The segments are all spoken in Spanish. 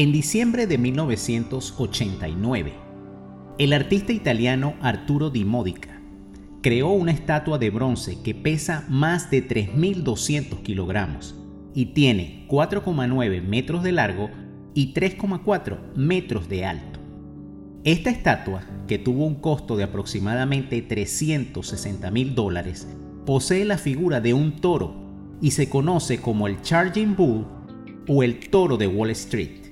En diciembre de 1989, el artista italiano Arturo Di Modica creó una estatua de bronce que pesa más de 3.200 kilogramos y tiene 4,9 metros de largo y 3,4 metros de alto. Esta estatua, que tuvo un costo de aproximadamente 360 mil dólares, posee la figura de un toro y se conoce como el Charging Bull o el toro de Wall Street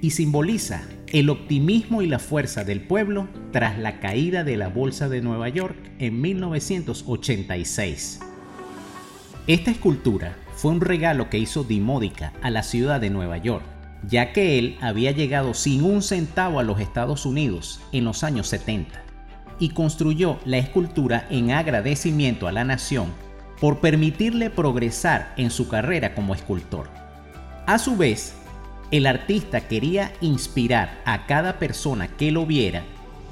y simboliza el optimismo y la fuerza del pueblo tras la caída de la Bolsa de Nueva York en 1986. Esta escultura fue un regalo que hizo Dimódica a la ciudad de Nueva York, ya que él había llegado sin un centavo a los Estados Unidos en los años 70 y construyó la escultura en agradecimiento a la nación por permitirle progresar en su carrera como escultor. A su vez, el artista quería inspirar a cada persona que lo viera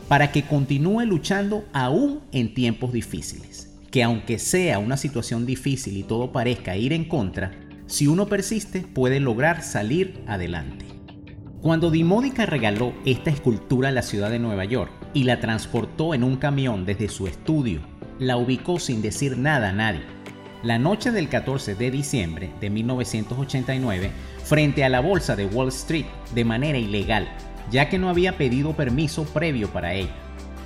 para que continúe luchando aún en tiempos difíciles. Que aunque sea una situación difícil y todo parezca ir en contra, si uno persiste puede lograr salir adelante. Cuando Dimódica regaló esta escultura a la ciudad de Nueva York y la transportó en un camión desde su estudio, la ubicó sin decir nada a nadie. La noche del 14 de diciembre de 1989 frente a la bolsa de Wall Street de manera ilegal, ya que no había pedido permiso previo para ello.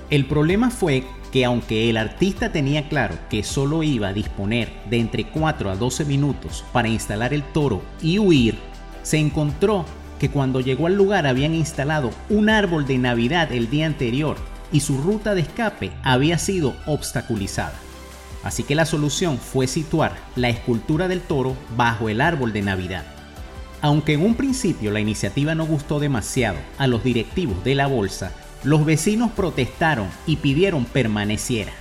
El problema fue que aunque el artista tenía claro que solo iba a disponer de entre 4 a 12 minutos para instalar el toro y huir, se encontró que cuando llegó al lugar habían instalado un árbol de Navidad el día anterior y su ruta de escape había sido obstaculizada. Así que la solución fue situar la escultura del toro bajo el árbol de Navidad. Aunque en un principio la iniciativa no gustó demasiado a los directivos de la bolsa, los vecinos protestaron y pidieron permaneciera.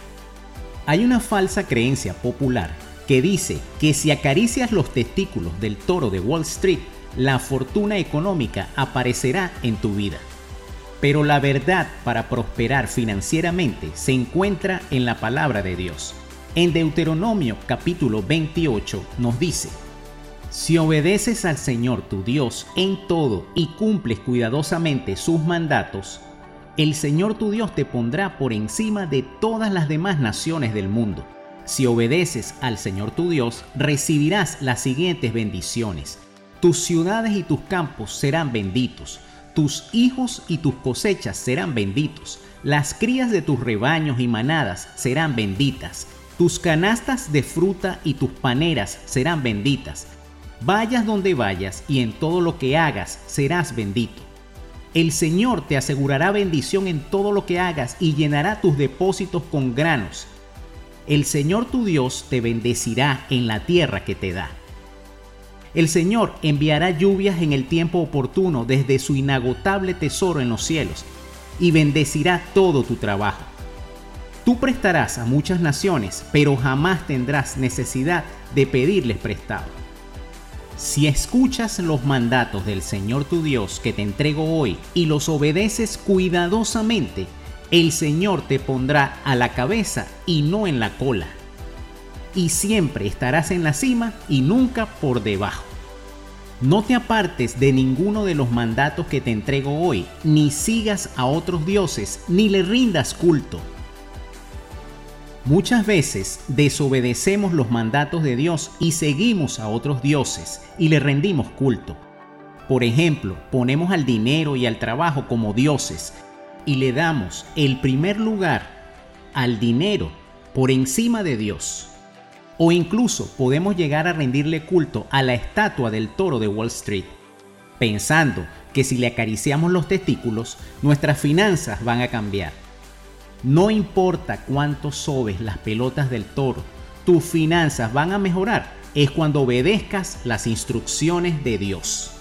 Hay una falsa creencia popular que dice que si acaricias los testículos del toro de Wall Street, la fortuna económica aparecerá en tu vida. Pero la verdad para prosperar financieramente se encuentra en la palabra de Dios. En Deuteronomio capítulo 28 nos dice, si obedeces al Señor tu Dios en todo y cumples cuidadosamente sus mandatos, el Señor tu Dios te pondrá por encima de todas las demás naciones del mundo. Si obedeces al Señor tu Dios, recibirás las siguientes bendiciones. Tus ciudades y tus campos serán benditos. Tus hijos y tus cosechas serán benditos. Las crías de tus rebaños y manadas serán benditas. Tus canastas de fruta y tus paneras serán benditas Vayas donde vayas y en todo lo que hagas serás bendito. El Señor te asegurará bendición en todo lo que hagas y llenará tus depósitos con granos. El Señor tu Dios te bendecirá en la tierra que te da. El Señor enviará lluvias en el tiempo oportuno desde su inagotable tesoro en los cielos y bendecirá todo tu trabajo. Tú prestarás a muchas naciones, pero jamás tendrás necesidad de pedirles prestado. Si escuchas los mandatos del Señor tu Dios que te entrego hoy y los obedeces cuidadosamente, el Señor te pondrá a la cabeza y no en la cola. Y siempre estarás en la cima y nunca por debajo. No te apartes de ninguno de los mandatos que te entrego hoy, ni sigas a otros dioses, ni le rindas culto Muchas veces desobedecemos los mandatos de Dios y seguimos a otros dioses y le rendimos culto. Por ejemplo, ponemos al dinero y al trabajo como dioses y le damos el primer lugar al dinero por encima de Dios. O incluso podemos llegar a rendirle culto a la estatua del toro de Wall Street, pensando que si le acariciamos los testículos, nuestras finanzas van a cambiar. No importa cuánto sobes las pelotas del toro, tus finanzas van a mejorar es cuando obedezcas las instrucciones de Dios.